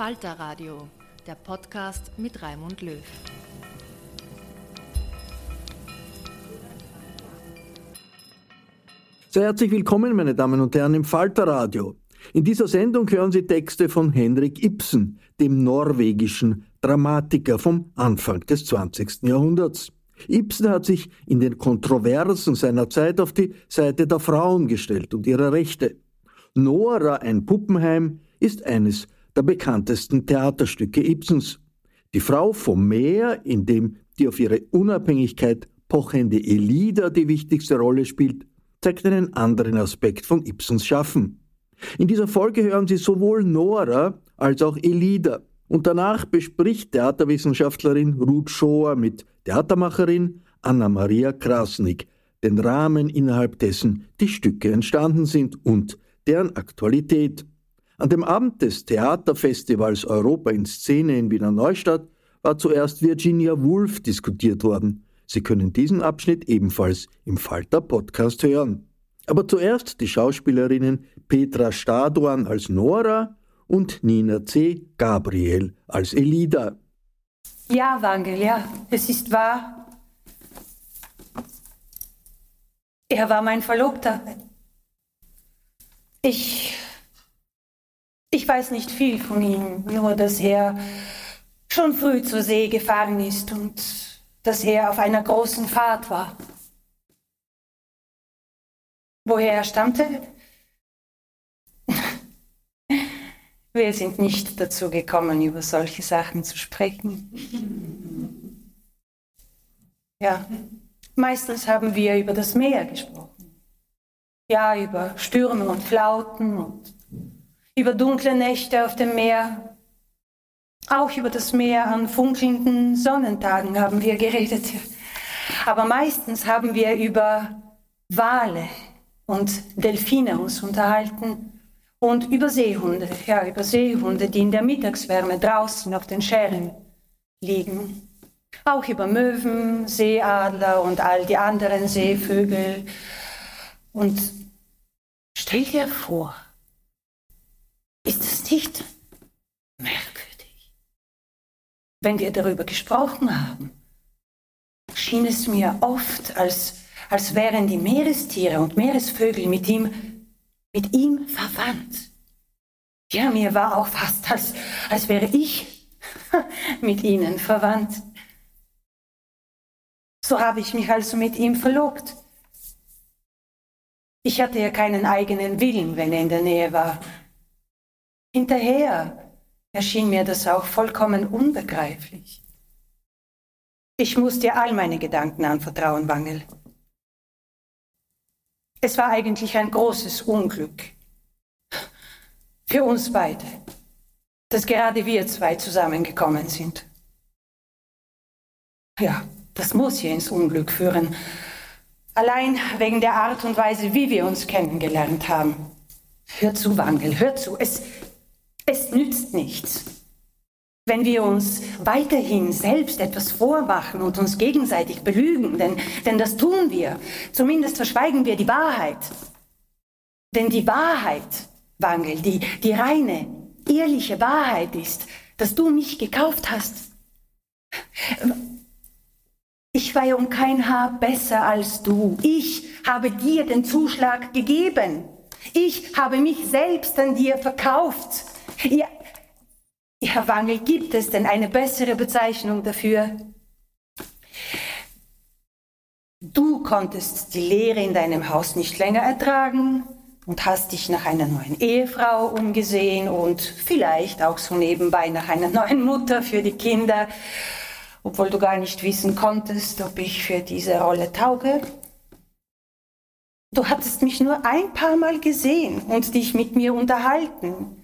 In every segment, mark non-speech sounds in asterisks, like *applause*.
Falter Radio, der Podcast mit Raimund Löw. Sehr herzlich willkommen, meine Damen und Herren, im Falter Radio. In dieser Sendung hören Sie Texte von Henrik Ibsen, dem norwegischen Dramatiker vom Anfang des 20. Jahrhunderts. Ibsen hat sich in den Kontroversen seiner Zeit auf die Seite der Frauen gestellt und ihrer Rechte. Nora, ein Puppenheim, ist eines der bekanntesten Theaterstücke Ibsens. Die Frau vom Meer, in dem die auf ihre Unabhängigkeit pochende Elida die wichtigste Rolle spielt, zeigt einen anderen Aspekt von Ibsens Schaffen. In dieser Folge hören Sie sowohl Nora als auch Elida. Und danach bespricht Theaterwissenschaftlerin Ruth Schoer mit Theatermacherin Anna-Maria Krasnik den Rahmen, innerhalb dessen die Stücke entstanden sind und deren Aktualität. An dem Abend des Theaterfestivals Europa in Szene in Wiener Neustadt war zuerst Virginia Woolf diskutiert worden. Sie können diesen Abschnitt ebenfalls im Falter Podcast hören. Aber zuerst die Schauspielerinnen Petra Stadorn als Nora und Nina C. Gabriel als Elida. Ja, Wangel, ja, es ist wahr. Er war mein Verlobter. Ich ich weiß nicht viel von ihm, nur dass er schon früh zur See gefahren ist und dass er auf einer großen Fahrt war. Woher er stammte? *laughs* Wir sind nicht dazu gekommen, über solche Sachen zu sprechen. Ja, meistens haben wir über das Meer gesprochen. Ja, über Stürme und Flauten und über dunkle Nächte auf dem Meer. Auch über das Meer an funkelnden Sonnentagen haben wir geredet. Aber meistens haben wir über Wale und Delfine uns unterhalten und über Seehunde, ja, über Seehunde, die in der Mittagswärme draußen auf den Schären liegen. Auch über Möwen, Seeadler und all die anderen Seevögel. Und stell dir vor, nicht merkwürdig? Wenn wir darüber gesprochen haben, schien es mir oft, als, als wären die Meerestiere und Meeresvögel mit ihm, mit ihm verwandt. Ja, mir war auch fast, als, als wäre ich *laughs* mit ihnen verwandt. So habe ich mich also mit ihm verlobt. Ich hatte ja keinen eigenen Willen, wenn er in der Nähe war. Hinterher erschien mir das auch vollkommen unbegreiflich. Ich muss dir all meine Gedanken anvertrauen, Wangel. Es war eigentlich ein großes Unglück. Für uns beide, dass gerade wir zwei zusammengekommen sind. Ja, das muss hier ins Unglück führen. Allein wegen der Art und Weise, wie wir uns kennengelernt haben. Hör zu, Wangel, hör zu. Es, es nützt nichts. Wenn wir uns weiterhin selbst etwas vormachen und uns gegenseitig belügen, denn, denn das tun wir, zumindest verschweigen wir die Wahrheit. Denn die Wahrheit, Wangel, die, die reine, ehrliche Wahrheit ist, dass du mich gekauft hast. Ich war ja um kein Haar besser als du. Ich habe dir den Zuschlag gegeben. Ich habe mich selbst an dir verkauft. Ja, ja, Wangel, gibt es denn eine bessere Bezeichnung dafür? Du konntest die Lehre in deinem Haus nicht länger ertragen und hast dich nach einer neuen Ehefrau umgesehen und vielleicht auch so nebenbei nach einer *laughs* neuen Mutter für die Kinder, obwohl du gar nicht wissen konntest, ob ich für diese Rolle tauge. Du hattest mich nur ein paar Mal gesehen und dich mit mir unterhalten.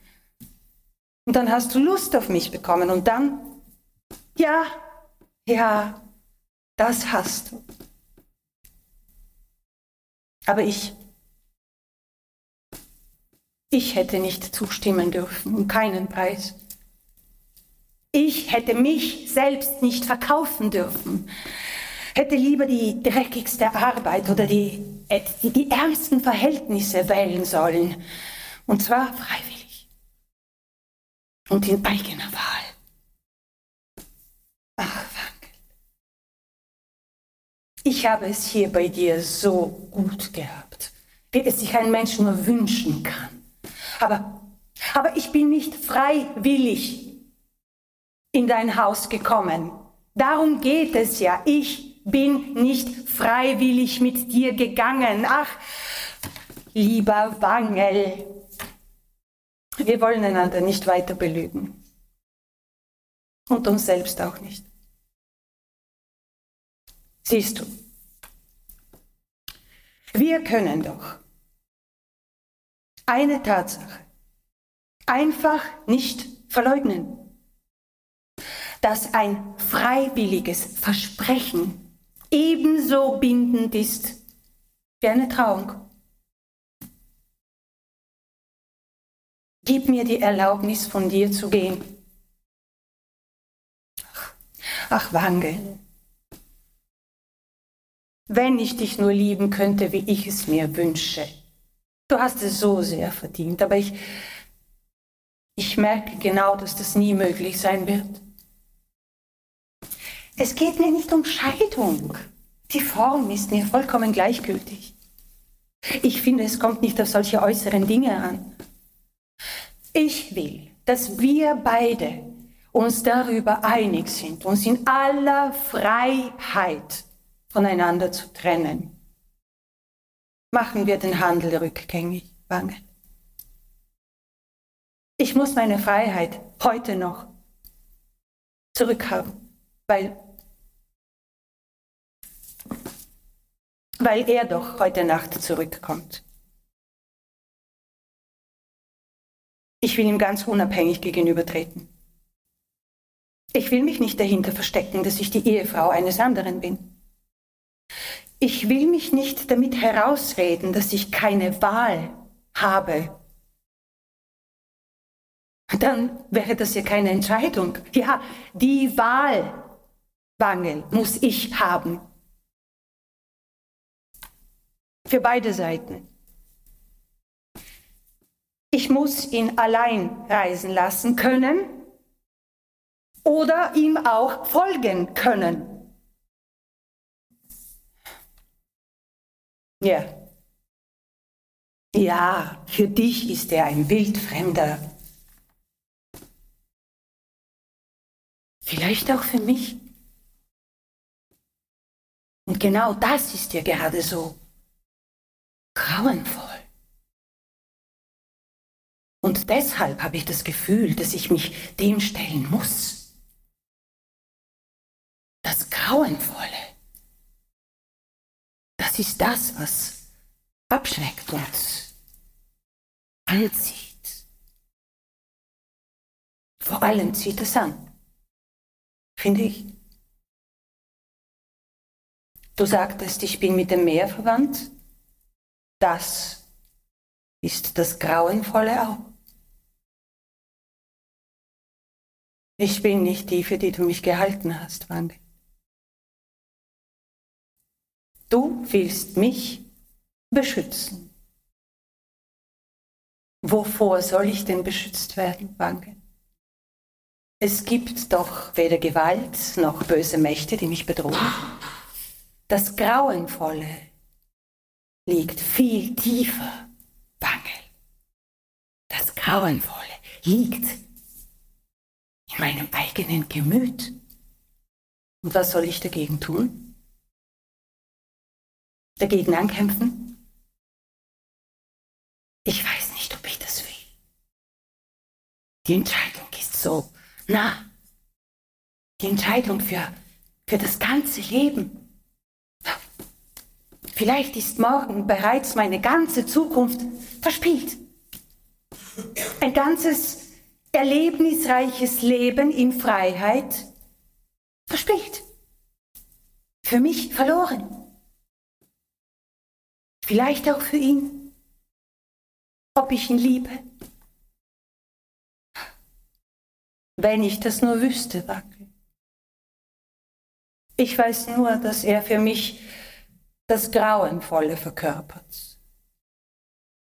Und dann hast du Lust auf mich bekommen und dann, ja, ja, das hast du. Aber ich, ich hätte nicht zustimmen dürfen, um keinen Preis. Ich hätte mich selbst nicht verkaufen dürfen, hätte lieber die dreckigste Arbeit oder die, die, die ärmsten Verhältnisse wählen sollen. Und zwar freiwillig und in eigener Wahl. Ach, Wangel. Ich habe es hier bei dir so gut gehabt, wie es sich ein Mensch nur wünschen kann. Aber, aber ich bin nicht freiwillig in dein Haus gekommen. Darum geht es ja. Ich bin nicht freiwillig mit dir gegangen. Ach, lieber Wangel, wir wollen einander nicht weiter belügen. Und uns selbst auch nicht. Siehst du, wir können doch eine Tatsache einfach nicht verleugnen, dass ein freiwilliges Versprechen ebenso bindend ist wie eine Trauung. Gib mir die Erlaubnis, von dir zu gehen. Ach, Wangel, wenn ich dich nur lieben könnte, wie ich es mir wünsche. Du hast es so sehr verdient, aber ich, ich merke genau, dass das nie möglich sein wird. Es geht mir nicht um Scheidung. Die Form ist mir vollkommen gleichgültig. Ich finde, es kommt nicht auf solche äußeren Dinge an. Ich will, dass wir beide uns darüber einig sind, uns in aller Freiheit voneinander zu trennen. Machen wir den Handel rückgängig, Wangel. Ich muss meine Freiheit heute noch zurückhaben, weil, weil er doch heute Nacht zurückkommt. Ich will ihm ganz unabhängig gegenübertreten. Ich will mich nicht dahinter verstecken, dass ich die Ehefrau eines anderen bin. Ich will mich nicht damit herausreden, dass ich keine Wahl habe. Dann wäre das ja keine Entscheidung. Ja, die Wahl, Wangel, muss ich haben. Für beide Seiten. Ich muss ihn allein reisen lassen können oder ihm auch folgen können. Ja. Ja, für dich ist er ein Wildfremder. Vielleicht auch für mich. Und genau das ist ja gerade so. grauenvoll. Und deshalb habe ich das Gefühl, dass ich mich dem stellen muss. Das Grauenvolle. Das ist das, was abschreckt und anzieht. Vor allem zieht es an, finde ich. Du sagtest, ich bin mit dem Meer verwandt. Das ist das Grauenvolle auch. Ich bin nicht die, für die du mich gehalten hast, Wange. Du willst mich beschützen. Wovor soll ich denn beschützt werden, Wange? Es gibt doch weder Gewalt noch böse Mächte, die mich bedrohen. Das Grauenvolle liegt viel tiefer, Wange. Das Grauenvolle liegt meinem eigenen Gemüt. Und was soll ich dagegen tun? Dagegen ankämpfen? Ich weiß nicht, ob ich das will. Die Entscheidung ist so nah. Die Entscheidung für, für das ganze Leben. Vielleicht ist morgen bereits meine ganze Zukunft verspielt. Ein ganzes erlebnisreiches Leben in Freiheit verspielt. Für mich verloren. Vielleicht auch für ihn. Ob ich ihn liebe. Wenn ich das nur wüsste, Wackel. Ich weiß nur, dass er für mich das Grauenvolle verkörpert.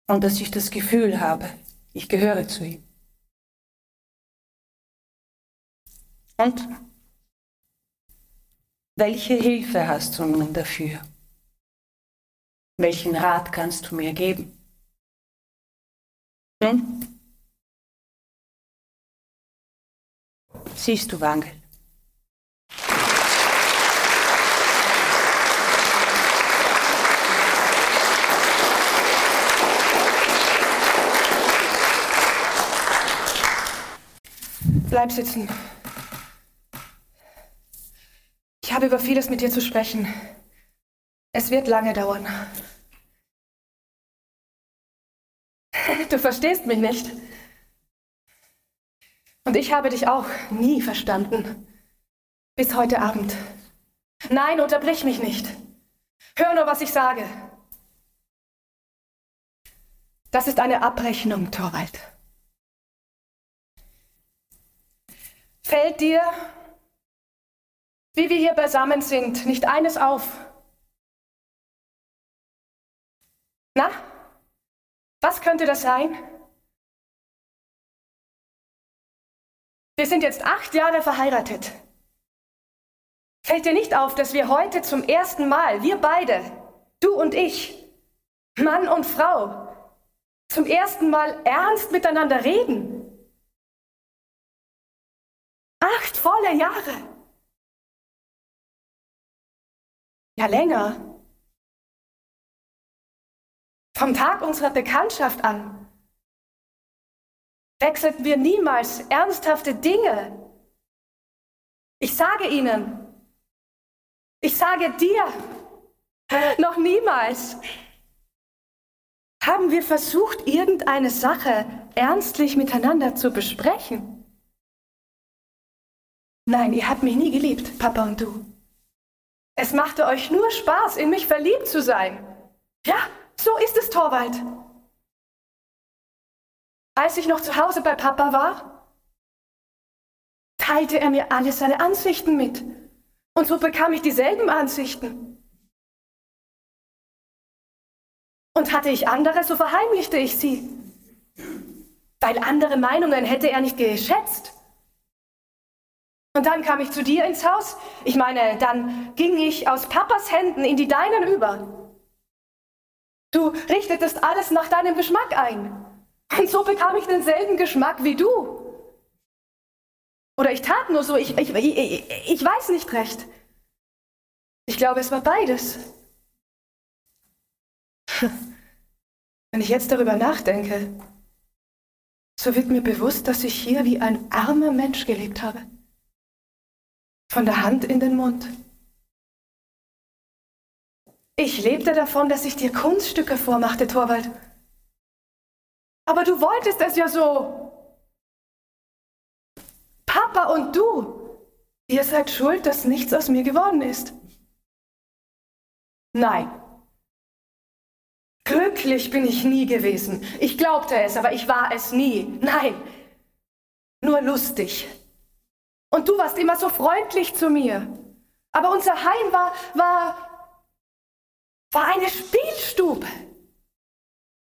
Und dass ich das Gefühl habe, ich gehöre zu ihm. Und welche Hilfe hast du nun dafür? Welchen Rat kannst du mir geben? Hm? Siehst du, Wangel? Bleib sitzen. Ich habe über vieles mit dir zu sprechen. Es wird lange dauern. Du verstehst mich nicht. Und ich habe dich auch nie verstanden. Bis heute Abend. Nein, unterbrich mich nicht. Hör nur, was ich sage. Das ist eine Abrechnung, Torwald. Fällt dir, wie wir hier beisammen sind, nicht eines auf? Na, was könnte das sein? Wir sind jetzt acht Jahre verheiratet. Fällt dir nicht auf, dass wir heute zum ersten Mal, wir beide, du und ich, Mann und Frau, zum ersten Mal ernst miteinander reden? Acht volle Jahre. Ja, länger. Vom Tag unserer Bekanntschaft an wechselten wir niemals ernsthafte Dinge. Ich sage Ihnen, ich sage dir, noch niemals haben wir versucht, irgendeine Sache ernstlich miteinander zu besprechen. Nein, ihr habt mich nie geliebt, Papa und du. Es machte euch nur Spaß, in mich verliebt zu sein. Ja, so ist es, Torwald. Als ich noch zu Hause bei Papa war, teilte er mir alle seine Ansichten mit. Und so bekam ich dieselben Ansichten. Und hatte ich andere, so verheimlichte ich sie. Weil andere Meinungen hätte er nicht geschätzt. Und dann kam ich zu dir ins Haus. Ich meine, dann ging ich aus Papas Händen in die deinen über. Du richtetest alles nach deinem Geschmack ein. Und so bekam ich denselben Geschmack wie du. Oder ich tat nur so, ich, ich, ich, ich weiß nicht recht. Ich glaube, es war beides. *laughs* Wenn ich jetzt darüber nachdenke, so wird mir bewusst, dass ich hier wie ein armer Mensch gelebt habe. Von der Hand in den Mund. Ich lebte davon, dass ich dir Kunststücke vormachte, Torwald. Aber du wolltest es ja so. Papa und du, ihr seid schuld, dass nichts aus mir geworden ist. Nein. Glücklich bin ich nie gewesen. Ich glaubte es, aber ich war es nie. Nein. Nur lustig. Und du warst immer so freundlich zu mir. Aber unser Heim war, war, war eine Spielstube.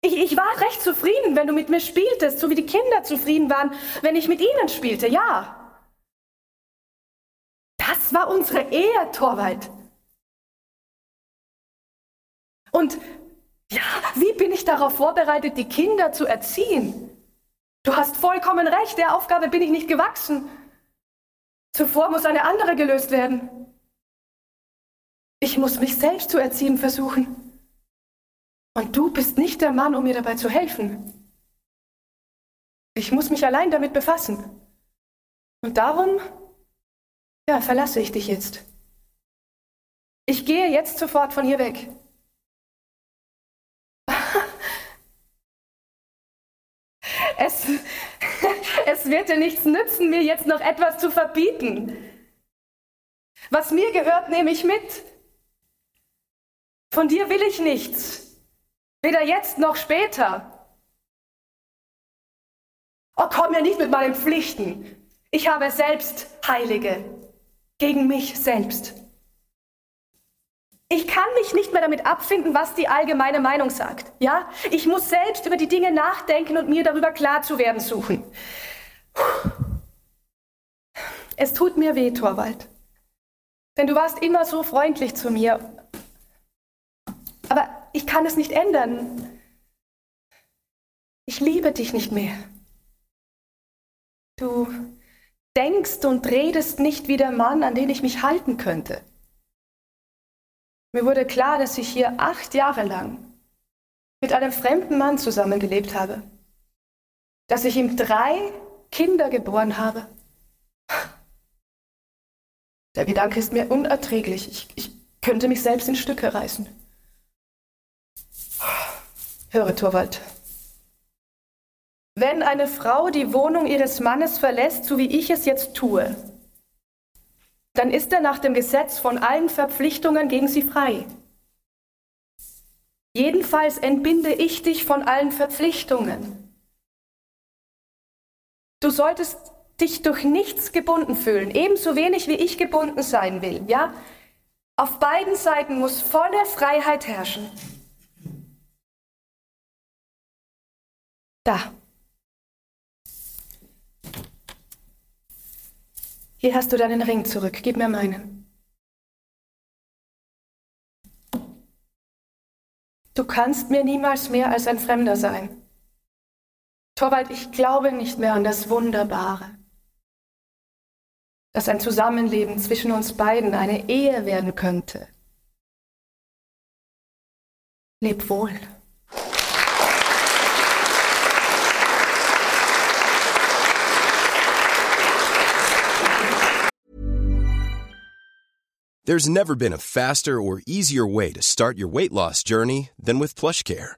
Ich, ich war recht zufrieden, wenn du mit mir spieltest, so wie die Kinder zufrieden waren, wenn ich mit ihnen spielte, ja. Das war unsere Ehe, Torwald. Und ja, wie bin ich darauf vorbereitet, die Kinder zu erziehen? Du hast vollkommen recht, der Aufgabe bin ich nicht gewachsen. Zuvor muss eine andere gelöst werden. Ich muss mich selbst zu erziehen versuchen. Und du bist nicht der Mann, um mir dabei zu helfen. Ich muss mich allein damit befassen. Und darum, ja, verlasse ich dich jetzt. Ich gehe jetzt sofort von hier weg. Es, es wird dir nichts nützen, mir jetzt noch etwas zu verbieten. Was mir gehört, nehme ich mit. Von dir will ich nichts. Weder jetzt noch später. Oh, komm mir nicht mit meinen Pflichten. Ich habe selbst Heilige. Gegen mich selbst. Ich kann mich nicht mehr damit abfinden, was die allgemeine Meinung sagt. Ja? Ich muss selbst über die Dinge nachdenken und mir darüber klar zu werden suchen. Es tut mir weh, Torwald. Denn du warst immer so freundlich zu mir. Aber ich kann es nicht ändern. Ich liebe dich nicht mehr. Du denkst und redest nicht wie der Mann, an den ich mich halten könnte. Mir wurde klar, dass ich hier acht Jahre lang mit einem fremden Mann zusammengelebt habe, dass ich ihm drei Kinder geboren habe. Der Gedanke ist mir unerträglich. Ich, ich könnte mich selbst in Stücke reißen. Höre, Torwald. Wenn eine Frau die Wohnung ihres Mannes verlässt, so wie ich es jetzt tue, dann ist er nach dem Gesetz von allen Verpflichtungen gegen sie frei. Jedenfalls entbinde ich dich von allen Verpflichtungen. Du solltest dich durch nichts gebunden fühlen, ebenso wenig wie ich gebunden sein will, ja? Auf beiden Seiten muss volle Freiheit herrschen. Da. Hier hast du deinen Ring zurück. Gib mir meinen. Du kannst mir niemals mehr als ein Fremder sein. Torwald, ich glaube nicht mehr an das Wunderbare, dass ein Zusammenleben zwischen uns beiden eine Ehe werden könnte. Leb wohl. There's never been a faster or easier way to start your weight loss journey than with PlushCare.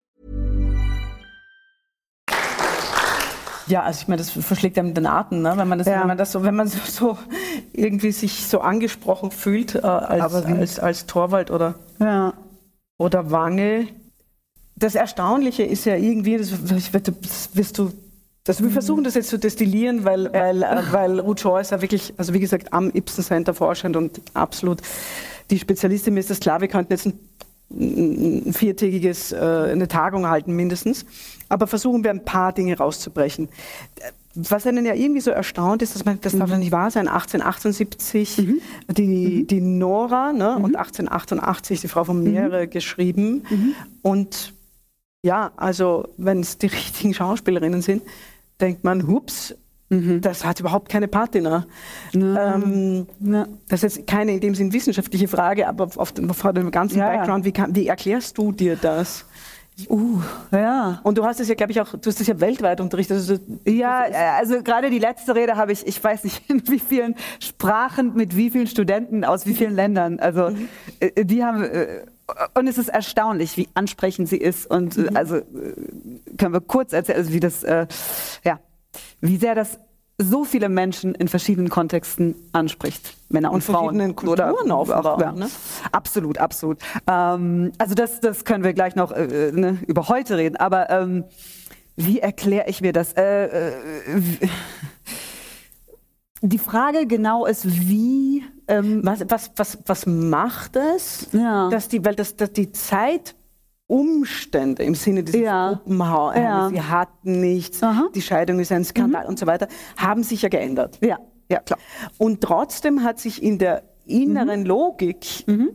Ja, also ich meine, das verschlägt ja mit den Atem, ne? wenn man das, ja. wenn man das so, wenn man so, *laughs* so, irgendwie sich so angesprochen fühlt äh, als, als, als Torwald oder, ja. oder Wange. Das Erstaunliche ist ja irgendwie, das, das wirst du das, wir mhm. versuchen das jetzt zu destillieren, weil, weil, äh, weil Ruth Shaw ist ja wirklich, also wie gesagt, am Ibsen Center forschend und absolut die Spezialistin. Mir ist das klar, wir könnten jetzt ein ein viertägiges, äh, eine Tagung halten mindestens. Aber versuchen wir ein paar Dinge rauszubrechen. was einen ja irgendwie so erstaunt ist, dass man, das mhm. darf ja nicht wahr sein, 1878 mhm. die, mhm. die Nora ne, mhm. und 1888 die Frau von Meere mhm. geschrieben. Mhm. Und ja, also wenn es die *laughs* richtigen Schauspielerinnen sind, denkt man, hups, das hat überhaupt keine Patina. Ähm, ja. Das ist jetzt keine in dem Sinn wissenschaftliche Frage, aber auf dem, vor dem ganzen ja, Background, wie, kann, wie erklärst du dir das? Uh, ja. Und du hast es ja, glaube ich, auch, du hast es ja weltweit unterrichtet. Also, ja, äh, also gerade die letzte Rede habe ich, ich weiß nicht, *laughs* in wie vielen Sprachen, mit wie vielen Studenten aus wie vielen Ländern. Also mhm. Äh, die haben, äh, und es ist erstaunlich, wie ansprechend sie ist. Und mhm. also können wir kurz erzählen, also wie das, ja, wie sehr das so viele Menschen in verschiedenen Kontexten anspricht. Männer und, und Frauen. verschiedenen Kulturen auch, auch ja. ne? Absolut, absolut. Ähm, also das, das können wir gleich noch äh, ne, über heute reden. Aber ähm, wie erkläre ich mir das? Äh, äh, die Frage genau ist, wie... Ähm, was, was, was, was macht es, ja. dass, die, weil das, dass die Zeit Umstände im Sinne des ja. Gruppenhauses, ja. sie hatten nichts, Aha. die Scheidung ist ein Skandal mhm. und so weiter, haben sich ja geändert. Ja, ja klar. Und trotzdem hat sich in der inneren mhm. Logik mhm.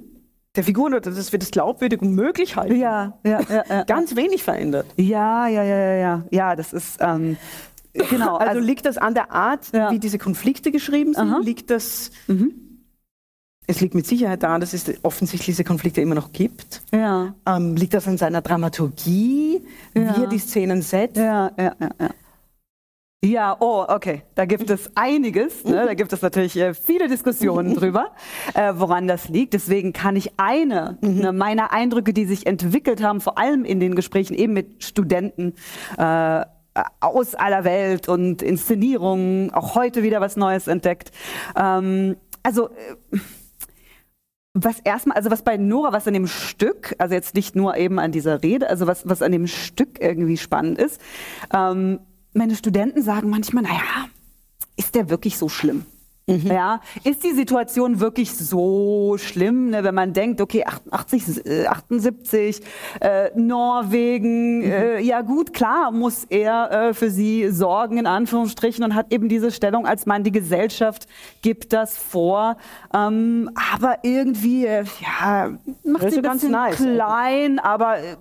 der Figuren oder dass wir das glaubwürdig und möglich halten, ja, ja, ja, ganz wenig verändert. Ja, ja, ja, ja, ja. Ja, das ist ähm, genau. *laughs* Also, also, liegt das an der Art, wie diese Konflikte geschrieben sind? Aha. Liegt das mhm. Es liegt mit Sicherheit daran, dass es offensichtlich diese Konflikte immer noch gibt. Ja. Ähm, liegt das an seiner Dramaturgie, ja. wie er die Szenen setzt? Ja, ja, ja, ja. Ja, oh, okay. Da gibt es einiges. Ne? Da gibt es natürlich äh, viele Diskussionen *laughs* drüber, äh, woran das liegt. Deswegen kann ich eine mhm. ne, meiner Eindrücke, die sich entwickelt haben, vor allem in den Gesprächen eben mit Studenten äh, aus aller Welt und Inszenierungen, auch heute wieder was Neues entdeckt. Ähm, also äh, was erstmal, also was bei Nora, was an dem Stück, also jetzt nicht nur eben an dieser Rede, also was, was an dem Stück irgendwie spannend ist, ähm, meine Studenten sagen manchmal, naja, ist der wirklich so schlimm? Mhm. Ja, ist die Situation wirklich so schlimm, ne, wenn man denkt, okay, 88, äh, 78, äh, Norwegen, mhm. äh, ja gut, klar muss er äh, für sie sorgen, in Anführungsstrichen, und hat eben diese Stellung als Mann. Die Gesellschaft gibt das vor, ähm, aber irgendwie, äh, ja, macht sie ganz nice, klein, aber äh,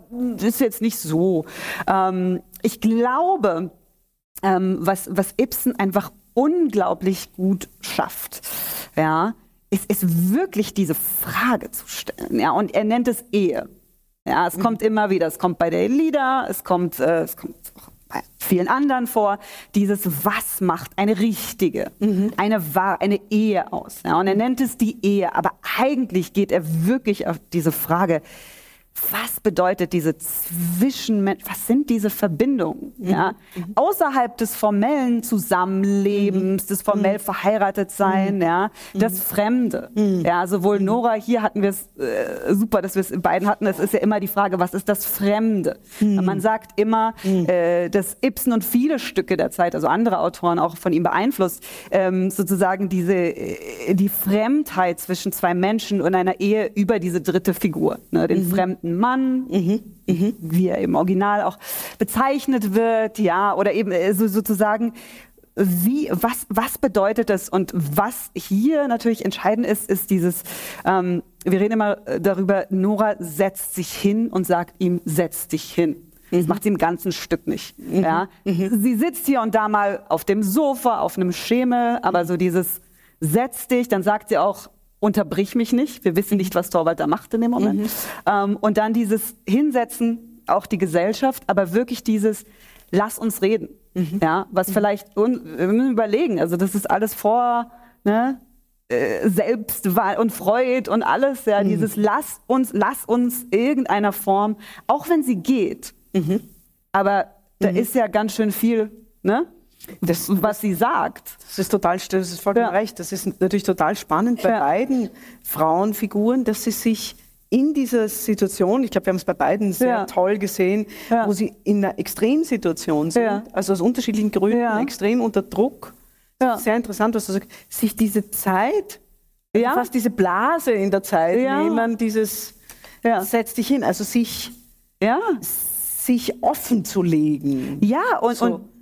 ist jetzt nicht so. Ähm, ich glaube, ähm, was, was Ibsen einfach unglaublich gut schafft, ja, ist, ist wirklich diese Frage zu stellen. Ja, und er nennt es Ehe. Ja, es mhm. kommt immer wieder, es kommt bei der Elida, es kommt, äh, es kommt auch bei vielen anderen vor, dieses Was macht eine richtige, mhm. eine, eine Ehe aus. Ja, und er nennt es die Ehe, aber eigentlich geht er wirklich auf diese Frage, was bedeutet diese Zwischenmensch, was sind diese Verbindungen? Mhm. Ja? Mhm. Außerhalb des formellen Zusammenlebens, mhm. des formell mhm. verheiratet sein, mhm. ja, das. Fremde. Ja, sowohl Nora, hier hatten wir es äh, super, dass wir es in beiden hatten, es ist ja immer die Frage, was ist das Fremde? Man sagt immer, äh, dass Ibsen und viele Stücke der Zeit, also andere Autoren auch von ihm beeinflusst, ähm, sozusagen diese, äh, die Fremdheit zwischen zwei Menschen und einer Ehe über diese dritte Figur, ne, den Fremden alten Mann, mhm. Mhm. wie er im Original auch bezeichnet wird, ja, oder eben äh, so, sozusagen wie, was, was bedeutet das? Und was hier natürlich entscheidend ist, ist dieses, ähm, wir reden immer darüber, Nora setzt sich hin und sagt ihm, setz dich hin. Das mhm. macht sie im ganzen Stück nicht. Mhm. Ja? Mhm. Sie sitzt hier und da mal auf dem Sofa, auf einem Schemel, aber so dieses setz dich, dann sagt sie auch, unterbrich mich nicht. Wir wissen nicht, was Torwald da macht in dem Moment. Mhm. Ähm, und dann dieses Hinsetzen, auch die Gesellschaft, aber wirklich dieses, lass uns reden. Mhm. Ja, was mhm. vielleicht, wir müssen überlegen, also das ist alles vor, ne, äh, Selbstwahl und Freud und alles, ja, mhm. dieses lass uns, lass uns irgendeiner Form, auch wenn sie geht, mhm. aber da mhm. ist ja ganz schön viel, ne? Das, was sie sagt. Das ist total, das ist vollkommen ja. recht. Das ist natürlich total spannend bei ja. beiden Frauenfiguren, dass sie sich in dieser Situation, ich glaube, wir haben es bei beiden sehr ja. toll gesehen, wo sie in einer Extremsituation sind, also aus unterschiedlichen Gründen extrem unter Druck. Sehr interessant, was du sagst, sich diese Zeit, also fast diese Blase in der Zeit nehmen, dieses setz dich hin, also sich, sich offen zu legen. Ja, und, so. und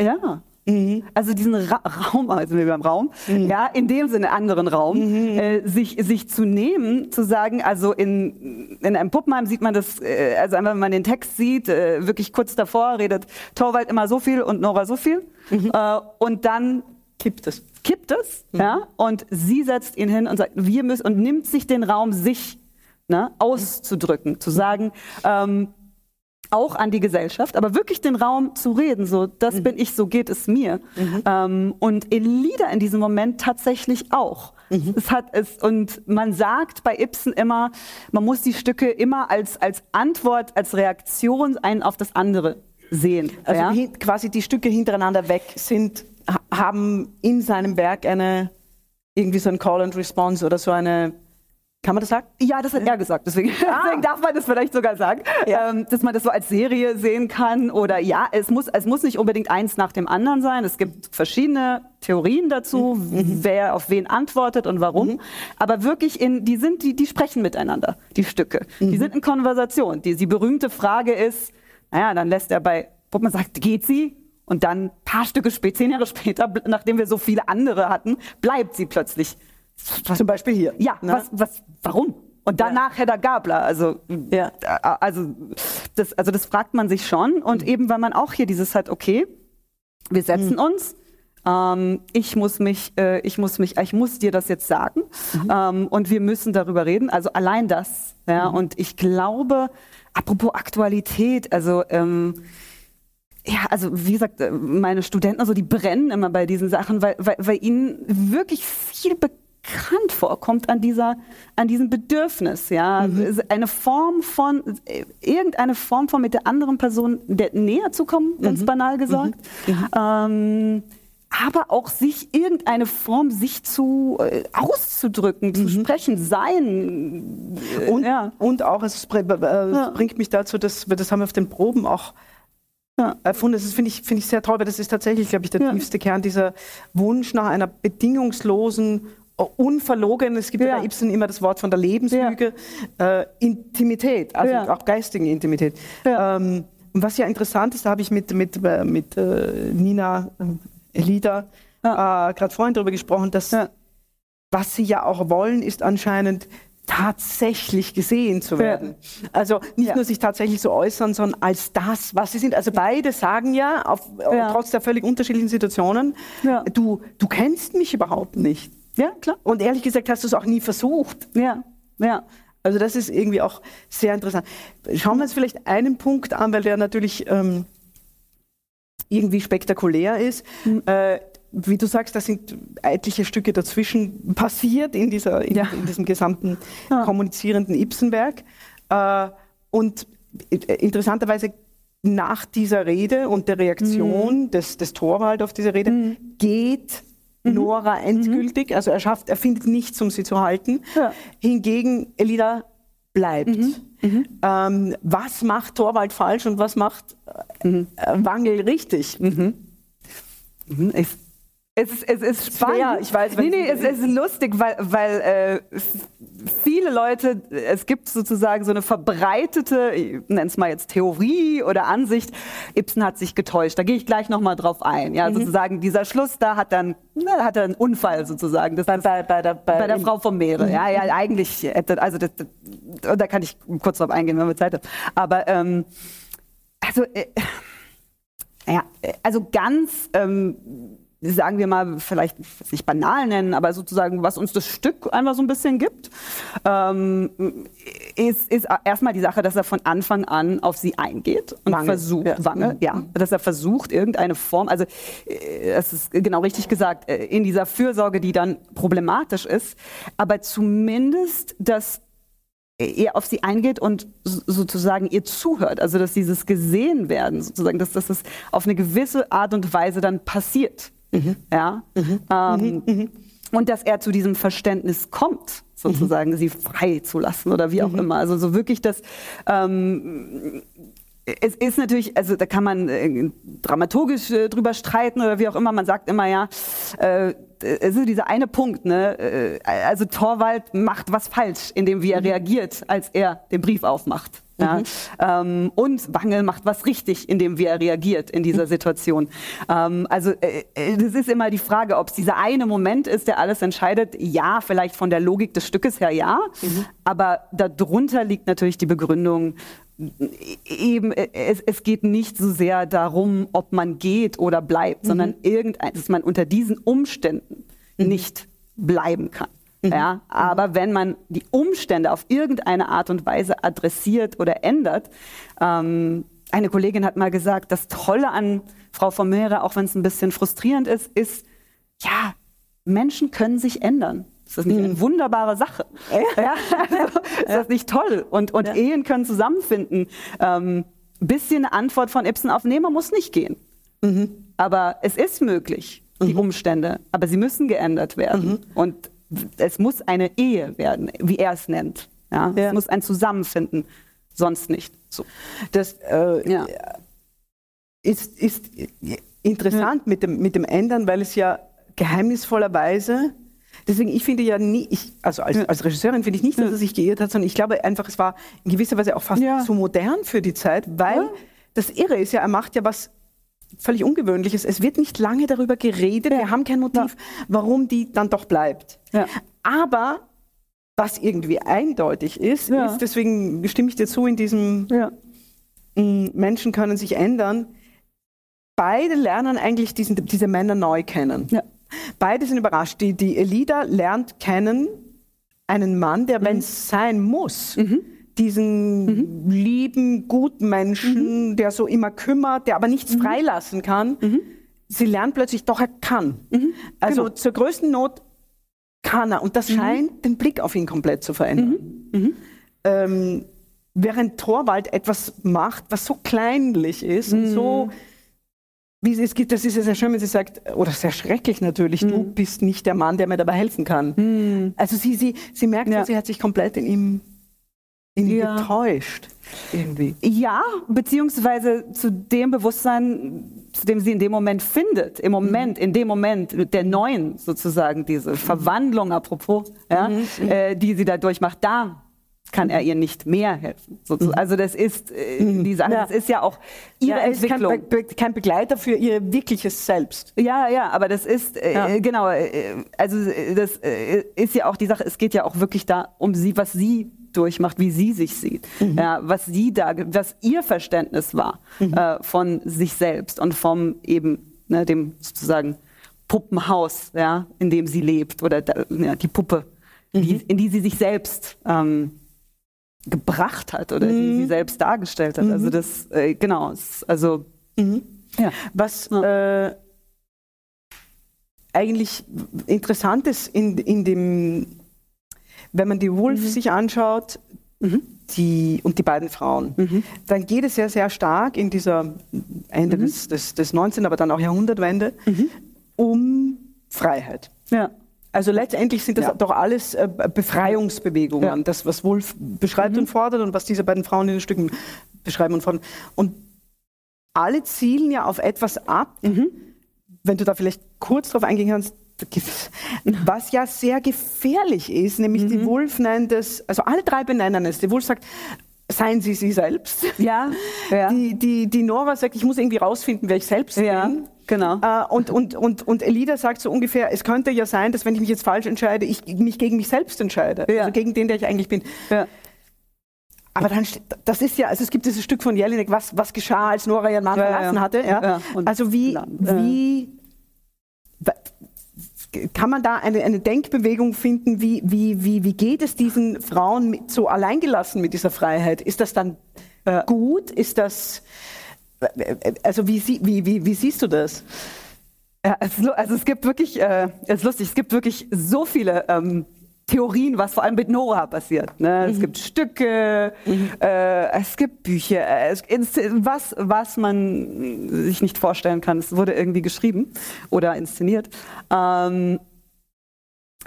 ja. Mhm. Also diesen Ra Raum, *laughs* also wir beim Raum, mhm. ja, in dem Sinne anderen Raum, mhm. äh, sich, sich zu nehmen, zu sagen, also in, in einem Puppenheim sieht man das, äh, also einfach, wenn man den Text sieht, äh, wirklich kurz davor redet Torwald immer so viel und Nora so viel. Mhm. Äh, und dann kippt es. Kippt es, mhm. ja, und sie setzt ihn hin und sagt, wir müssen, und nimmt sich den Raum, sich ne, auszudrücken, zu sagen, ähm, auch an die Gesellschaft, aber wirklich den Raum zu reden, so, das mhm. bin ich, so geht es mir. Mhm. Ähm, und Elida in diesem Moment tatsächlich auch. Mhm. Es hat es, und man sagt bei Ibsen immer, man muss die Stücke immer als, als Antwort, als Reaktion ein auf das andere sehen. Also ja? quasi die Stücke hintereinander weg sind, haben in seinem Werk eine, irgendwie so ein Call and Response oder so eine kann man das sagen? Ja, das hat er gesagt. Deswegen, *laughs* ah. deswegen darf man das vielleicht sogar sagen, ja. ähm, dass man das so als Serie sehen kann. Oder ja, es muss, es muss nicht unbedingt eins nach dem anderen sein. Es gibt verschiedene Theorien dazu, mhm. mhm. wer auf wen antwortet und warum. Mhm. Aber wirklich in, die sind, die, die sprechen miteinander, die Stücke. Mhm. Die sind in Konversation. Die, die berühmte Frage ist, naja, dann lässt er bei, wo man sagt, geht sie? Und dann ein paar Stücke später, zehn Jahre später, nachdem wir so viele andere hatten, bleibt sie plötzlich zum Beispiel hier. Ja, ne? was, was, warum? Und danach ja. Hedda Gabler. Also, ja. also, das, also das fragt man sich schon. Und mhm. eben, weil man auch hier dieses hat, okay, wir setzen mhm. uns, ähm, ich muss mich, äh, ich muss mich, ich muss dir das jetzt sagen mhm. ähm, und wir müssen darüber reden. Also allein das. Ja, mhm. und ich glaube, apropos Aktualität, also ähm, ja, also wie gesagt, äh, meine Studenten, also die brennen immer bei diesen Sachen, weil, weil, weil ihnen wirklich viel bekannt bekannt vorkommt an dieser, an diesem Bedürfnis, ja, mhm. eine Form von irgendeine Form von mit der anderen Person der, näher zu kommen, ganz mhm. banal gesagt. Mhm. mhm. Ähm, aber auch sich irgendeine Form sich zu äh, auszudrücken, zu mhm. sprechen, sein. Äh, und, ja. und auch, es äh, ja. bringt mich dazu, dass das haben wir auf den Proben auch ja. erfunden. Das finde ich, find ich sehr toll, weil das ist tatsächlich, glaube ich, der ja. tiefste Kern, dieser Wunsch nach einer bedingungslosen unverlogen, es gibt ja. bei Ibsen immer das Wort von der Lebenslüge, ja. äh, Intimität, also ja. auch geistigen Intimität. Ähm, und was ja interessant ist, da habe ich mit, mit, äh, mit äh, Nina äh, Elida äh, gerade vorhin darüber gesprochen, dass was sie ja auch wollen, ist anscheinend tatsächlich gesehen zu werden. Ja. Also nicht ja. nur sich tatsächlich so äußern, sondern als das, was sie sind. Also beide sagen ja, auf, ja. trotz der völlig unterschiedlichen Situationen, du, du kennst mich überhaupt nicht. Ja, klar. Und ehrlich gesagt hast du es auch nie versucht. Ja, ja. Also das ist irgendwie auch sehr interessant. Schauen wir uns vielleicht einen Punkt an, weil der natürlich ähm, irgendwie spektakulär ist. Mhm. Äh, wie du sagst, da sind etliche Stücke dazwischen passiert in, dieser, in, ja. in diesem gesamten ja. kommunizierenden Ibsenwerk. Äh, und äh, interessanterweise nach dieser Rede und der Reaktion mhm. des, des Torwald auf diese Rede mhm. geht. Nora mhm. endgültig. Mhm. Also er schafft, er findet nichts, um sie zu halten. Ja. Hingegen Elida bleibt. Mhm. mhm. Ähm, was macht Torwald falsch und was macht äh, Wangel richtig? Ich es ist, es ist spannend. Schwer, ich weiß, nee, nee, es, es, ist lustig, weil, weil äh, viele Leute, es gibt sozusagen so eine verbreitete, ich nenne es mal jetzt Theorie oder Ansicht, Ibsen hat sich getäuscht. Da gehe ich gleich nochmal drauf ein. Ja, mhm. sozusagen dieser Schluss da hat dann na, hat er einen Unfall sozusagen. Das bei, bei, bei, der, bei, bei der Frau vom Meere. Mhm. Ja, ja, eigentlich hätte, also das, das, da kann ich kurz drauf eingehen, wenn wir Zeit haben. Aber ähm, also äh, ja, also ganz ähm, sagen wir mal, vielleicht nicht banal nennen, aber sozusagen, was uns das Stück einfach so ein bisschen gibt, ähm, ist, ist erstmal die Sache, dass er von Anfang an auf sie eingeht und Wange. versucht, ja. Wange, mhm. ja, dass er versucht, irgendeine Form, also äh, es ist genau richtig gesagt, äh, in dieser Fürsorge, die dann problematisch ist, aber zumindest, dass er auf sie eingeht und sozusagen ihr zuhört, also dass dieses gesehen werden, sozusagen, dass, dass das auf eine gewisse Art und Weise dann passiert. Mhm. Ja? Mhm. Ähm, mhm. mhm. Und dass er zu diesem Verständnis kommt, sozusagen, mhm. sie frei zu lassen oder wie auch mhm. immer. Also so wirklich das, ähm, es ist natürlich, also da kann man äh, dramaturgisch äh, drüber streiten oder wie auch immer. Man sagt immer ja, äh, es ist dieser eine Punkt, ne? Äh, also Torwald macht was falsch, indem wie er mhm. reagiert, als er den Brief aufmacht. Ja? Mhm. Ähm, und Wangel macht was richtig, indem wie er reagiert in dieser mhm. Situation. Ähm, also äh, äh, das ist immer die Frage, ob es dieser eine Moment ist, der alles entscheidet. Ja, vielleicht von der Logik des Stückes her ja, mhm. aber darunter liegt natürlich die Begründung, eben, äh, es, es, geht nicht so sehr darum, ob man geht oder bleibt, mhm. sondern irgendein, dass man unter diesen Umständen mhm. nicht bleiben kann. Mhm. Ja, aber wenn man die Umstände auf irgendeine Art und Weise adressiert oder ändert, ähm, eine Kollegin hat mal gesagt, das Tolle an Frau von Möhre, auch wenn es ein bisschen frustrierend ist, ist, ja, Menschen können sich ändern. Ist das nicht eine mhm. wunderbare Sache? Ja. *laughs* Also, ist das nicht toll? Und, und ja. Ehen können zusammenfinden. Ähm, bisschen eine Antwort von Ibsen auf, nee, man muss nicht gehen. Mhm. Aber es ist möglich, die mhm. Umstände. Aber sie müssen geändert werden. Mhm. Und es muss eine Ehe werden, wie er es nennt. Ja? ja. Es muss ein Zusammenfinden, sonst nicht. So. Das äh, ja. ist, ist interessant mit, dem, mit dem Ändern, weil es ja geheimnisvollerweise Deswegen, ich finde ja nie, ich, also als, als Regisseurin finde ich nicht, dass er sich geirrt hat, sondern ich glaube einfach, es war in gewisser Weise auch fast ja. zu modern für die Zeit, weil ja. das Irre ist ja, er macht ja was völlig Ungewöhnliches. Es wird nicht lange darüber geredet, ja. wir haben kein Motiv, warum die dann doch bleibt. Aber was irgendwie eindeutig ist, ist, deswegen stimme ich dir zu in diesem Menschen können sich ändern, beide lernen eigentlich diesen, diese Männer neu kennen. Ja. Beide sind überrascht. Die, die Elida lernt kennen einen Mann, der, mhm. wenn es sein muss, mhm. diesen mhm. lieben, guten Menschen, mhm. der so immer kümmert, der aber nichts mhm. freilassen kann. Mhm. Sie lernt plötzlich, doch er kann. Also genau. zur größten Not kann er. Und das scheint den Blick auf ihn komplett zu verändern. Ähm, während Torwald etwas macht, was so kleinlich ist und so wie es gibt, das ist ja sehr schön, wenn sie sagt, oder sehr schrecklich natürlich, mhm. du bist nicht der Mann, der mir dabei helfen kann. Mhm. Also sie, sie, sie merkt, ja. sie hat sich komplett in ihm, in ja. getäuscht. Irgendwie. Ja, beziehungsweise zu dem Bewusstsein, zu dem sie in dem Moment findet, im Moment, mhm. in dem Moment der neuen sozusagen, diese Verwandlung apropos, ja, mhm. äh, die sie da durchmacht, da kann er ihr nicht mehr helfen. Mhm. Also das ist äh, mhm. die Sache, ja. das ist ja auch ihre ja, Entwicklung. Kein, Be kein, Begleiter für ihr wirkliches Selbst. Ja, ja, aber das ist äh, ja. genau, äh, also das äh, ist ja auch die Sache, es geht ja auch wirklich da um sie, was sie durchmacht, wie sie sich sieht, mhm. ja, was sie da, was ihr Verständnis war mhm. äh, von sich selbst und vom eben ne, dem sozusagen Puppenhaus, ja, in dem sie lebt oder da, ja, die Puppe, die, mhm. in die sie sich selbst ähm, gebracht hat oder mhm. die sie mhm. selbst dargestellt hat. Also mhm. Also das, äh, genau, also mhm. ja. Was ja. Äh, eigentlich interessant ist in, in dem, wenn man die Wolf mhm. sich anschaut, mhm. die, und die beiden Frauen, dann geht es ja sehr stark in dieser Ende des, des, des 19., aber dann auch Jahrhundertwende um Freiheit. Ja. Also letztendlich sind das ja. doch alles äh, Befreiungsbewegungen, ja. das, was Wolf beschreibt mhm. und fordert und was diese beiden Frauen in den Stücken beschreiben und fordern. Und alle zielen ja auf etwas ab, mhm. wenn du da vielleicht kurz drauf eingehen kannst, was ja sehr gefährlich ist, nämlich mhm. die Wolf nennt es, also alle drei benennen es. Die Wolf sagt, seien Sie sie selbst. Ja. ja. Die, die, die Nora sagt, ich muss irgendwie rausfinden, wer ich selbst ja. bin. Genau. Äh, und, und, und, und Elida sagt so ungefähr, es könnte ja sein, dass wenn ich mich jetzt falsch entscheide, ich mich gegen mich selbst entscheide. Ja. Also gegen den, der ich eigentlich bin. Ja. Aber dann, das ist ja, also es gibt dieses Stück von Jelinek, was, was geschah, als Nora ihren Mann ja, verlassen hatte. Ja? Also wie, wie, kann man da eine, eine Denkbewegung finden, wie, wie, wie, wie geht es diesen Frauen mit, so alleingelassen mit dieser Freiheit? Ist das dann äh, gut? Ist das, also wie, wie, wie, wie siehst du das? Also es gibt wirklich, äh, es ist lustig, es gibt wirklich so viele ähm, Theorien, was vor allem mit Nora passiert. Ne? Mhm. Es gibt Stücke, mhm. äh, es gibt Bücher, äh, was, was man sich nicht vorstellen kann. Es wurde irgendwie geschrieben oder inszeniert. Ähm,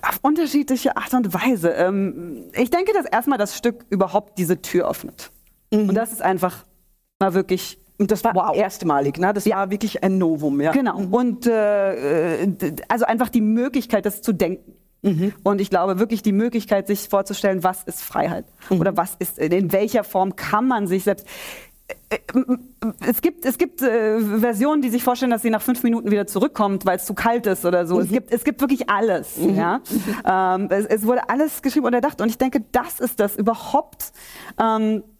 auf unterschiedliche Art und Weise. Ähm, ich denke, dass erstmal das Stück überhaupt diese Tür öffnet. Mhm. Und das ist einfach war wirklich und das war wow. erstmalig, ne? Das ja. war wirklich ein Novum, ja. Genau. Mhm. Und äh, also einfach die Möglichkeit, das zu denken. Mhm. Und ich glaube wirklich die Möglichkeit, sich vorzustellen, was ist Freiheit mhm. oder was ist, in welcher Form kann man sich selbst. Äh, äh, es gibt, es gibt äh, Versionen, die sich vorstellen, dass sie nach fünf Minuten wieder zurückkommt, weil es zu kalt ist oder so. Mhm. Es, gibt, es gibt wirklich alles. Mhm. Ja? Ähm, es, es, wurde alles geschrieben und erdacht. Und ich denke, das ist das überhaupt. Ähm, äh, äh,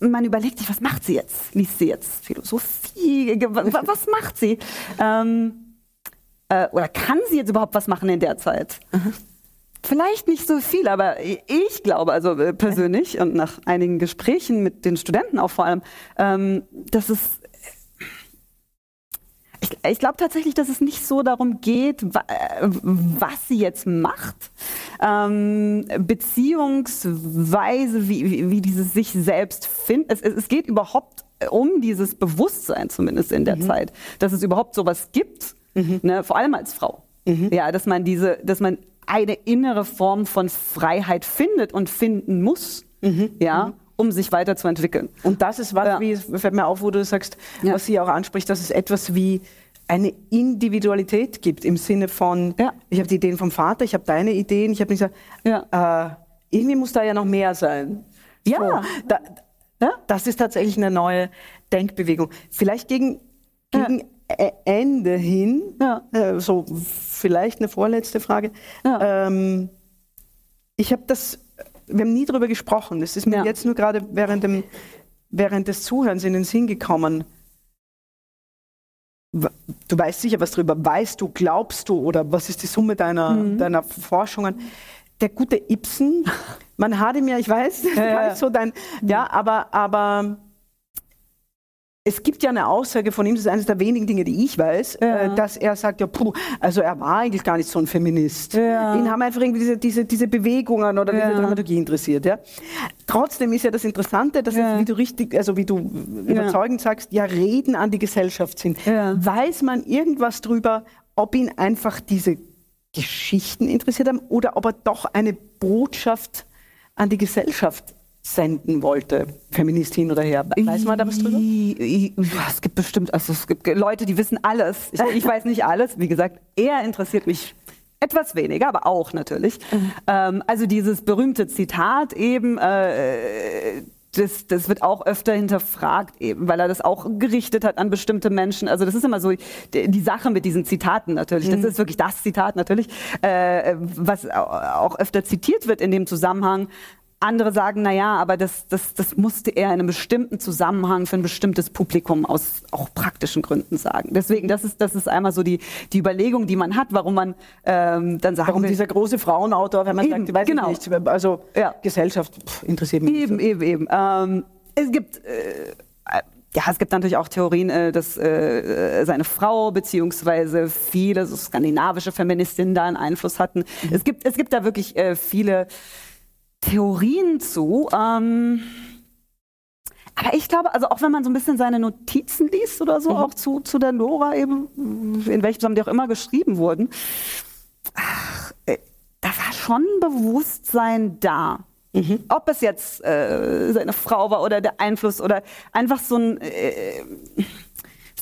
man überlegt sich, was macht sie jetzt? Liest sie jetzt Philosophie? Was macht sie? Ähm, äh, oder kann sie jetzt überhaupt was machen in der Zeit? Mhm. Vielleicht nicht so viel, aber ich glaube, also äh, persönlich und nach einigen Gesprächen mit den Studenten auch vor allem, ähm, dass es ich, ich glaube tatsächlich, dass es nicht so darum geht, wa was sie jetzt macht, ähm, beziehungsweise wie, wie, wie dieses sich selbst findet. Es, es, geht überhaupt um dieses Bewusstsein, zumindest in der mhm. Zeit, dass es überhaupt sowas gibt, mhm. ne, vor allem als Frau. Mhm. Ja, dass man diese, dass man eine innere Form von Freiheit findet und finden muss. Mhm. Ja. Um sich weiterzuentwickeln. Und das ist was, ja. wie, fällt mir auf, wo du sagst, ja. was sie auch anspricht, dass es etwas wie eine Individualität gibt im Sinne von, ja. ich habe die Ideen vom Vater, ich habe deine Ideen, ich habe nicht gesagt, äh, irgendwie muss da ja noch mehr sein. Ja. So, da. Das ist tatsächlich eine neue Denkbewegung. Vielleicht gegen, gegen ja. Ende hin, äh, so vielleicht eine vorletzte Frage. Ähm, ich habe das wir haben nie darüber gesprochen. Das ist mir ja. jetzt nur gerade während, dem, während des Zuhörens in den Sinn gekommen. Du weißt sicher was darüber. Weißt du, glaubst du oder was ist die Summe deiner, mhm. deiner Forschungen? Der gute Ibsen, man hat ihm ja, ich weiß, *laughs* ja, ja. so dein, ja, aber, aber es gibt ja eine Aussage von ihm, das ist eines der wenigen Dinge, die ich weiß, ja. äh, dass er sagt, ja, puh, also er war eigentlich gar nicht so ein Feminist. Ja. Ihn haben einfach irgendwie diese, diese, diese Bewegungen oder ja. diese Dramaturgie interessiert. Ja. Trotzdem ist ja das Interessante, dass es, wie du richtig, also wie du überzeugend sagst, ja, Reden an die Gesellschaft sind. Weiß man irgendwas drüber, ob ihn einfach diese Geschichten interessiert haben oder ob er doch eine Botschaft an die Gesellschaft senden wollte, Feminist hin oder her. Weiß man da was drüber? Es gibt bestimmt, also es gibt Leute, die wissen alles. Ich, *laughs* ich weiß nicht alles. Wie gesagt, er interessiert mich etwas weniger, aber auch natürlich. Mhm. Ähm, also dieses berühmte Zitat eben, äh, das, das wird auch öfter hinterfragt, eben, weil er das auch gerichtet hat an bestimmte Menschen. Also das ist immer so die, die Sache mit diesen Zitaten natürlich. Das mhm. ist wirklich das Zitat natürlich, äh, was auch öfter zitiert wird in dem Zusammenhang. Andere sagen, na ja, aber das, das, das musste er in einem bestimmten Zusammenhang für ein bestimmtes Publikum aus auch praktischen Gründen sagen. Deswegen, das ist, das ist einmal so die, die Überlegung, die man hat, warum man ähm, dann sagt. Warum will, dieser große Frauenautor, wenn man eben, sagt, weiß genau. ich nicht, also ja. Gesellschaft pff, interessiert mich eben, nicht. So. Eben, eben, ähm, es gibt äh, ja, es gibt natürlich auch Theorien, äh, dass äh, seine Frau beziehungsweise viele so skandinavische Feministinnen da einen Einfluss hatten. Mhm. Es, gibt, es gibt da wirklich äh, viele Theorien zu. Ähm, aber ich glaube, also auch wenn man so ein bisschen seine Notizen liest oder so, mhm. auch zu, zu der Nora eben, in welchem Zusammenhang die auch immer geschrieben wurden, ach, äh, da war schon Bewusstsein da. Mhm. Ob es jetzt äh, seine Frau war oder der Einfluss oder einfach so ein. Äh,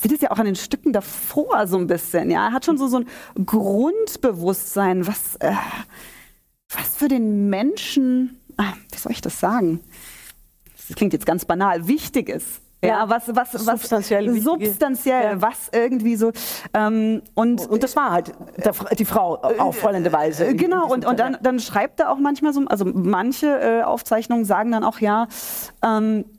sieht es ja auch an den Stücken davor so ein bisschen. Ja, er hat schon so, so ein Grundbewusstsein, was. Äh, was für den Menschen, ah, wie soll ich das sagen? Das klingt jetzt ganz banal, wichtig ist. Ja, was, was, was substanziell, substanziell ja. was irgendwie so. Ähm, und, und das war halt der, die Frau äh, auffallenderweise. Äh, genau, und, und dann, dann schreibt er auch manchmal so, also manche äh, Aufzeichnungen sagen dann auch, ja, ähm, äh,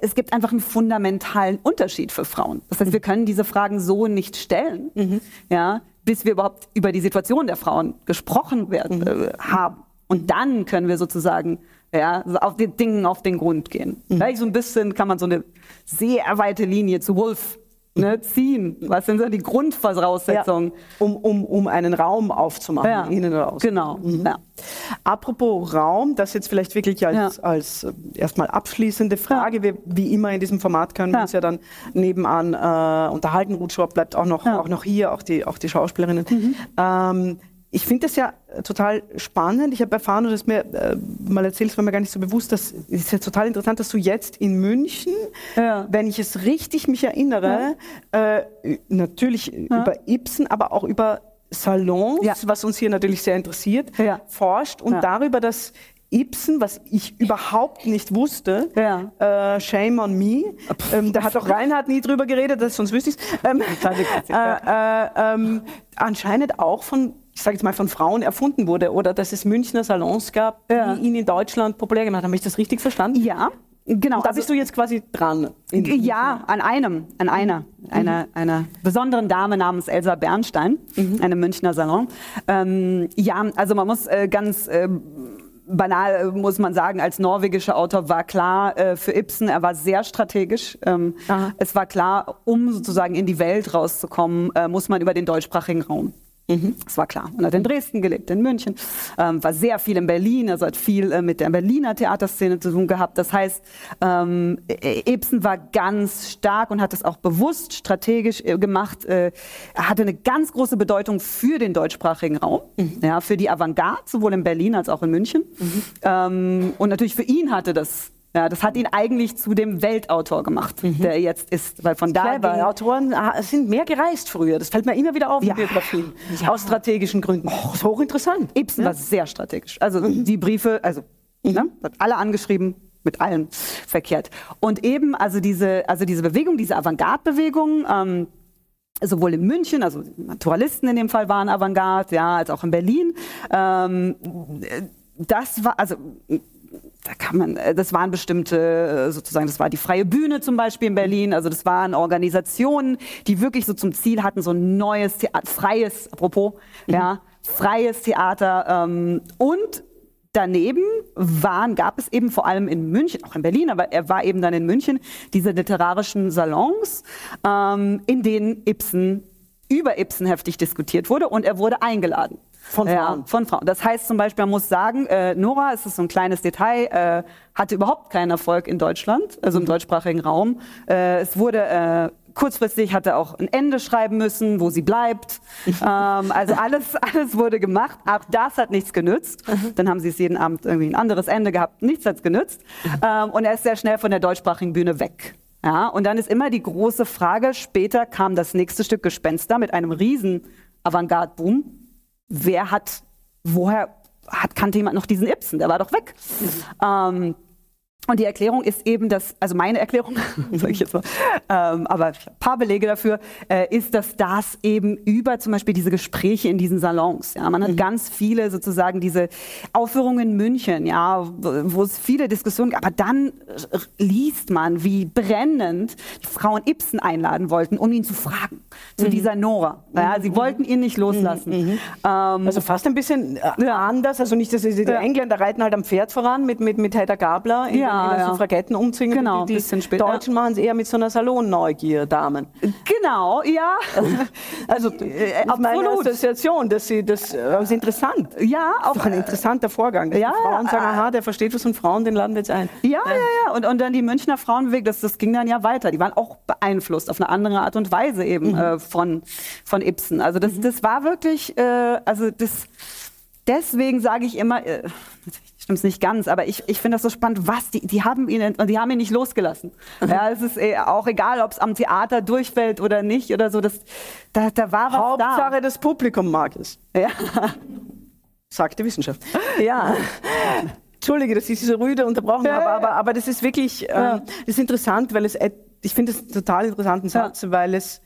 es gibt einfach einen fundamentalen Unterschied für Frauen. Das heißt, wir können diese Fragen so nicht stellen. Mhm. Ja, bis wir überhaupt über die Situation der Frauen gesprochen werden, mhm. äh, haben. Und dann können wir sozusagen ja, auf den Dingen auf den Grund gehen. Mhm. Vielleicht so ein bisschen kann man so eine sehr weite Linie zu Wolf ne, ziehen. Was sind so die Grundvoraussetzungen? Ja, um, um, um einen Raum aufzumachen, ja, innen oder außen. Genau. Mhm. Ja. Apropos Raum, das jetzt vielleicht wirklich als, als äh, erstmal abschließende Frage. Wir, wie immer in diesem Format können wir uns ja dann nebenan äh, unterhalten. Ruth Schwab bleibt auch noch, auch noch hier, auch die, auch die Schauspielerinnen. Mhm. Ähm, ich finde das ja total spannend. Ich habe erfahren, du hast mir äh, mal erzählt, es war mir gar nicht so bewusst, dass es ist ja total interessant, dass du jetzt in München, ja. wenn ich es richtig mich erinnere, ja. äh, natürlich ja. über Ibsen, aber auch über Salons, was uns hier natürlich sehr interessiert, forscht und darüber, dass Ibsen, was ich überhaupt nicht wusste. Ja. Äh, Shame on me. Ähm, da hat auch Reinhard nie drüber geredet, das, sonst wüsste ich es. Ähm, äh, äh, ähm, anscheinend auch von, ich sage jetzt mal, von Frauen erfunden wurde oder dass es Münchner Salons gab, ja. die ihn in Deutschland populär gemacht haben. Habe ich das richtig verstanden? Ja. Genau. Und da also, bist du jetzt quasi dran. ja, an einem, an einer, mhm. einer, einer besonderen Dame namens Elsa Bernstein, mhm. einem Münchner Salon. Ähm, ja, also man muss äh, ganz äh, banal muss man sagen, als norwegischer Autor war klar äh, für Ibsen, er war sehr strategisch. Ähm, es war klar, um sozusagen in die Welt rauszukommen, äh, muss man über den deutschsprachigen Raum. Mhm. Das war klar. Und hat in Dresden gelebt, in München, ähm, war sehr viel in Berlin, also hat viel äh, mit der Berliner Theaterszene zu tun gehabt. Das heißt, ähm, e-, Ibsen war ganz stark und hat es auch bewusst strategisch äh, gemacht. Äh, er hatte eine ganz große Bedeutung für den deutschsprachigen Raum, mhm. ja, für die Avantgarde, sowohl in Berlin als auch in München. Mhm. Ähm, und natürlich für ihn hatte das ja, das hat ihn eigentlich zu dem Weltautor gemacht, mhm. der er jetzt ist. Weil von da Clever. Autoren ah, sind mehr gereist früher. Das fällt mir immer wieder auf ja. in Biografien. Ja. Aus strategischen Gründen. Oh, hochinteressant. Ibsen ja. war sehr strategisch. Also mhm. die Briefe, also mhm. ne, hat alle angeschrieben, mit allen verkehrt. Und eben, also diese, also diese Bewegung, diese Avantgarde-Bewegung, ähm, sowohl in München, also Naturalisten in dem Fall waren Avantgarde, ja, als auch in Berlin. Ähm, das war, also da kann man, äh, das waren bestimmte, äh, sozusagen, das war die freie Bühne zum Beispiel in Berlin, also das waren Organisationen, die wirklich so zum Ziel hatten, so ein neues Theater, freies, apropos, mhm. ja, freies Theater ähm, und daneben waren, gab es eben vor allem in München, auch in Berlin, aber er war eben dann in München, diese literarischen Salons, ähm, in denen Ibsen über Ibsen heftig diskutiert wurde und er wurde eingeladen. Von Frauen. Ja, von Frauen. Das heißt zum Beispiel, man muss sagen, äh, Nora, es ist so ein kleines Detail, äh, hatte überhaupt keinen Erfolg in Deutschland, also im mhm. deutschsprachigen Raum. Äh, es wurde äh, kurzfristig hatte auch ein Ende schreiben müssen, wo sie bleibt. *laughs* ähm, also alles, alles wurde gemacht. Auch das hat nichts genützt. Mhm. Dann haben sie es jeden Abend irgendwie ein anderes Ende gehabt. Nichts hat's genützt. Mhm. Ähm, und er ist sehr schnell von der deutschsprachigen Bühne weg. Ja, und dann ist immer die große Frage, später kam das nächste Stück Gespenster mit einem riesen Avantgarde-Boom wer hat, woher hat, kannte jemand noch diesen Ibsen? Der war doch weg. Mhm. Ähm, und die Erklärung ist eben, dass, also meine Erklärung, *laughs* sage ich jetzt mal, ähm, aber ein paar Belege dafür, äh, ist, dass das eben über zum Beispiel diese Gespräche in diesen Salons, ja, man hat mhm. ganz viele sozusagen diese Aufführungen in München, ja, wo es viele Diskussionen gab, aber dann liest man, wie brennend die Frauen Ibsen einladen wollten, um ihn zu fragen, zu mhm. dieser Nora. Ja, sie mhm. wollten ihn nicht loslassen. Mhm. mhm. Ähm, also fast ein bisschen äh, anders, also nicht, dass die ja. Engländer reiten halt am Pferd voran mit, mit, mit Hedda Gabler in ja ja, ja. Suffragetten umzwingen. Genau, die, die Deutschen machen es eher mit so einer Salonneugier, Damen. Genau, ja. *laughs* also äh, auf meine Assoziation, dass sie das, äh, das ist interessant. Ja, auch das ein interessanter Vorgang. Ja, Frauen sagen, aha, der versteht was von Frauen, den laden wir jetzt ein. Ja, ja, ja. Und, und dann die Münchner Frauenbewegung, das, das ging dann ja weiter. Die waren auch beeinflusst auf eine andere Art und Weise eben mhm. äh, von, von Ibsen. Also das, mhm. das war wirklich, äh, also das deswegen sage ich immer, äh, stimmt es nicht ganz, aber ich, ich finde das so spannend, was die, die haben ihn, die haben ihn nicht losgelassen. Mhm. Ja, es ist eh auch egal, ob es am Theater durchfällt oder nicht oder so. Das, da, da war was Hauptsache da. das Publikum mag es. Ja. Sagt die Wissenschaft. Ja. Entschuldige, dass ich Sie so rüde unterbrochen habe, aber, aber das ist wirklich, äh, das ist interessant, weil es, ich finde es einen total interessanten Satz, ja. weil es,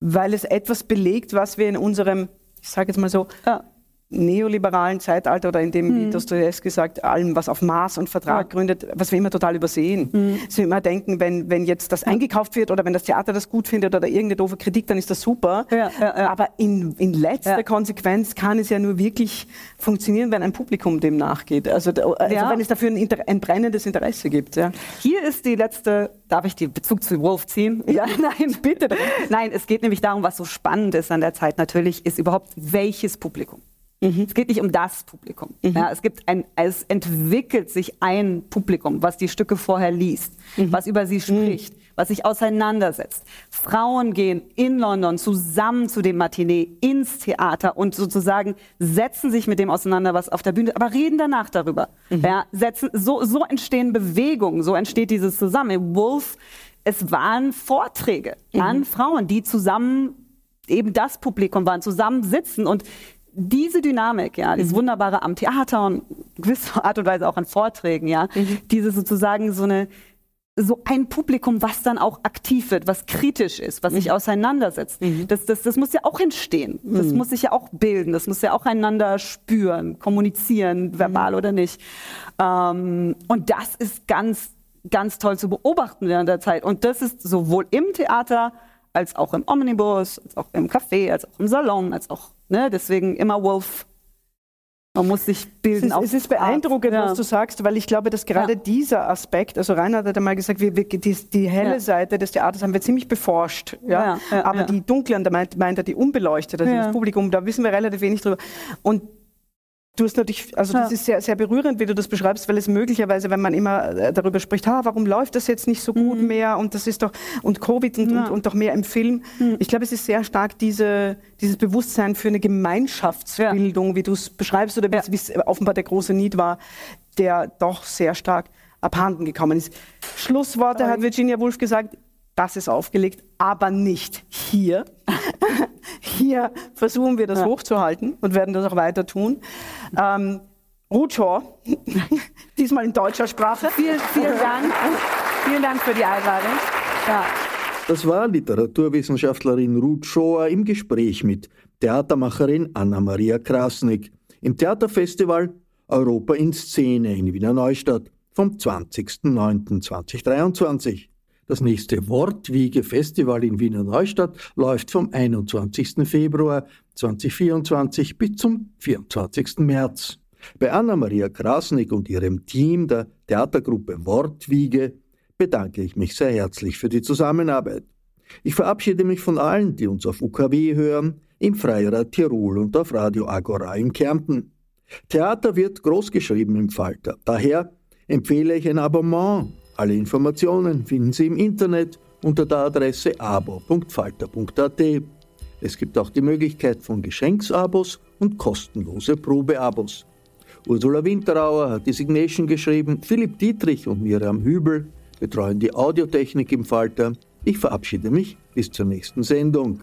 weil es etwas belegt, was wir in unserem, ich sage jetzt mal so, ja neoliberalen Zeitalter oder in dem, mhm. wie Dostoevsky sagt, allem, was auf Maß und Vertrag ja. gründet, was wir immer total übersehen. Mhm. Dass wir immer denken, wenn, wenn jetzt das eingekauft wird oder wenn das Theater das gut findet oder irgendeine doofe Kritik, dann ist das super. Ja, ja, Aber in, in letzter Konsequenz kann es ja nur wirklich funktionieren, wenn ein Publikum dem nachgeht. Also, also wenn es dafür ein, Inter ein brennendes Interesse gibt. Hier ist die letzte, darf ich den Bezug zu Wolf ziehen? Ja, *laughs* nein, bitte. Nein, es geht nämlich darum, was so spannend ist an der Zeit natürlich, ist überhaupt welches Publikum. Mhm. Es geht nicht um das Publikum. Mhm. Ja, es, gibt ein, es entwickelt sich ein Publikum, was die Stücke vorher liest, mhm. was über sie spricht. was sich auseinandersetzt. Frauen gehen in London zusammen zu dem Matinee ins Theater und sozusagen setzen sich mit dem auseinander, was auf der Bühne, aber reden danach darüber. Mhm. Ja, setzen, so, so entstehen Bewegungen, so entsteht dieses Zusammen. Wolf, es waren Vorträge mhm. an Frauen, die zusammen eben das Publikum waren, zusammen sitzen und diese Dynamik, ja, dieses mhm. Wunderbare am Theater und gewisser Art und Weise auch an Vorträgen, ja, mhm. diese sozusagen so eine so ein Publikum, was dann auch aktiv wird, was kritisch ist, was sich mhm. auseinandersetzt. Mhm. Das, das, das muss ja auch entstehen. Das mhm. muss sich ja auch bilden. Das muss ja auch einander spüren, kommunizieren, mhm. verbal oder nicht. Ähm, und das ist ganz, ganz toll zu beobachten während der Zeit. Und das ist sowohl im Theater als auch im Omnibus, als auch im Café, als auch im Salon, als auch, ne, deswegen immer Wolf man muss sich bilden. Es ist, es ist beeindruckend, ja. was du sagst, weil ich glaube, dass gerade ja. dieser Aspekt, also Reinhard hat einmal gesagt, wir, wir, die, die, helle ja. Seite des Theaters haben wir ziemlich beforscht. Ja? Aber die dunklen, da meint, meint er die unbeleuchtete, also das Publikum, da wissen wir relativ wenig drüber. Und Du hast natürlich, also ja. das ist sehr, sehr berührend, wie du das beschreibst, weil es möglicherweise, wenn man immer äh, darüber spricht, ha, warum läuft das jetzt nicht so gut mhm. mehr und das ist doch, und Covid und, ja. und, und, doch mehr im Film. Mhm. Ich glaube, es ist sehr stark diese, dieses Bewusstsein für eine Gemeinschaftsbildung, ja. wie du es beschreibst, oder wie es offenbar der große Need war, der doch sehr stark abhanden gekommen ist. Schlussworte hat Virginia Woolf gesagt, das ist aufgelegt, aber nicht hier. *laughs* hier versuchen wir das ja. hochzuhalten und werden das auch weiter tun. Ähm, Ruth Shaw, *laughs* diesmal in deutscher Sprache. Vielen, vielen Dank. vielen Dank für die Einladung. Ja. Das war Literaturwissenschaftlerin Ruth Schoer im Gespräch mit Theatermacherin Anna-Maria Krasnick im Theaterfestival Europa in Szene in Wiener Neustadt vom 20.09.2023. Das nächste Wortwiege-Festival in Wiener Neustadt läuft vom 21. Februar 2024 bis zum 24. März. Bei Anna-Maria Krasnick und ihrem Team der Theatergruppe Wortwiege bedanke ich mich sehr herzlich für die Zusammenarbeit. Ich verabschiede mich von allen, die uns auf UKW hören, im Freirad Tirol und auf Radio Agora in Kärnten. Theater wird großgeschrieben im Falter. Daher empfehle ich ein Abonnement alle Informationen finden Sie im Internet unter der Adresse abo.falter.at. Es gibt auch die Möglichkeit von Geschenksabos und kostenlose Probeabos. Ursula Winterauer hat die Signation geschrieben, Philipp Dietrich und Miriam Hübel betreuen die Audiotechnik im Falter. Ich verabschiede mich bis zur nächsten Sendung.